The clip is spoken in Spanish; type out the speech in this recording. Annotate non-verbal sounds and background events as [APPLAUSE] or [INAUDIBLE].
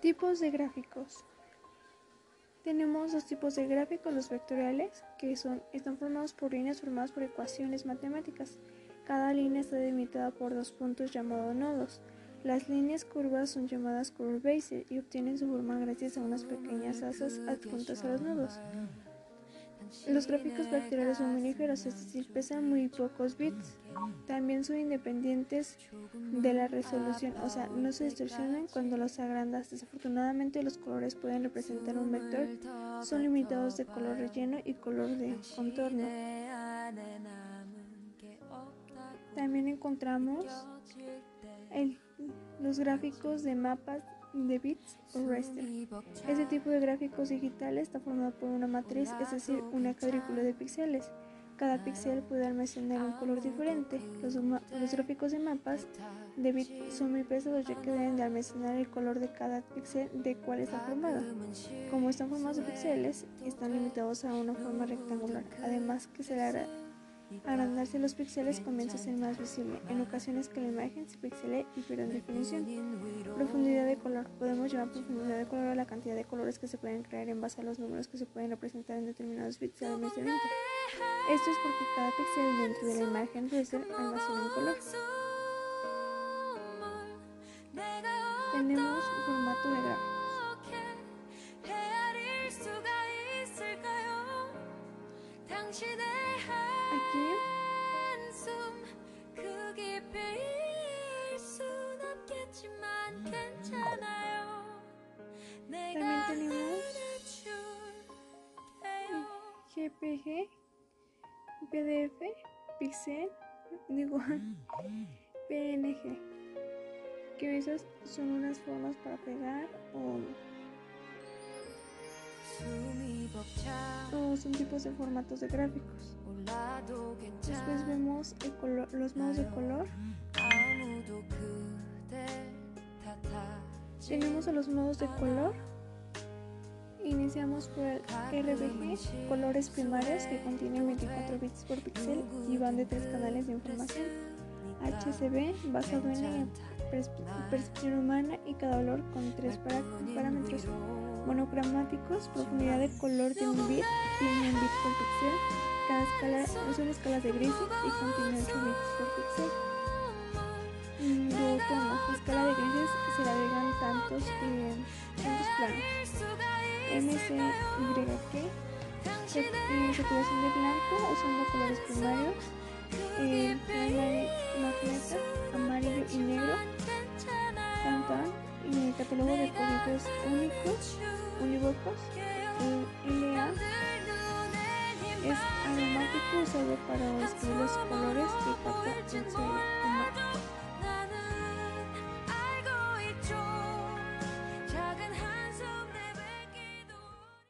Tipos de gráficos. Tenemos dos tipos de gráficos, los vectoriales, que son, están formados por líneas formadas por ecuaciones matemáticas. Cada línea está delimitada por dos puntos llamados nodos. Las líneas curvas son llamadas curvaces y obtienen su forma gracias a unas pequeñas asas adjuntas a los nodos. Los gráficos vectoriales son muy es decir, pesan muy pocos bits. También son independientes de la resolución, o sea, no se distorsionan cuando los agrandas. Desafortunadamente, los colores pueden representar un vector, son limitados de color relleno y color de contorno. También encontramos los gráficos de mapas de bits o raster. Este tipo de gráficos digitales está formado por una matriz, es decir, una cuadrícula de píxeles. Cada píxel puede almacenar un color diferente. Los, gráficos de mapas de bits son muy pesados ya que deben de almacenar el color de cada píxel de cual está formado. Como están formados de píxeles, están limitados a una forma rectangular. Además que se le agrandarse los píxeles comienza a ser más visible, en ocasiones que la imagen se pixele y pierde definición. Profundidad de color. Podemos llamar profundidad de color a la cantidad de colores que se pueden crear en base a los números que se pueden representar en determinados bits de almacenamiento. Esto es porque cada píxel dentro de la imagen ser almacena un color. Tenemos formato de gráficos. Aquí. también tenemos GPG, PDF, Pixel, digo, [LAUGHS] PNG, que esas son unas formas para pegar o son tipos de formatos de gráficos. Después vemos los modos de color. Tenemos a los modos de color. Iniciamos por el RBG, colores primarios que contienen 24 bits por píxel y van de tres canales de información. HCB, basado en la percepción humana y cada valor con tres parámetros monocromáticos, profundidad de color de un bit y un bit por píxel. Cada escala son escalas de grises y contiene 8 bits por píxel. Duotono, escala de grises se le agregan tantos, eh, tantos planos. MCYK, saturación de blanco usando colores primarios. Grupo de Colegios Únicos, Unívocos, LA, es emblemático usado para describir los colores que capta el cielo.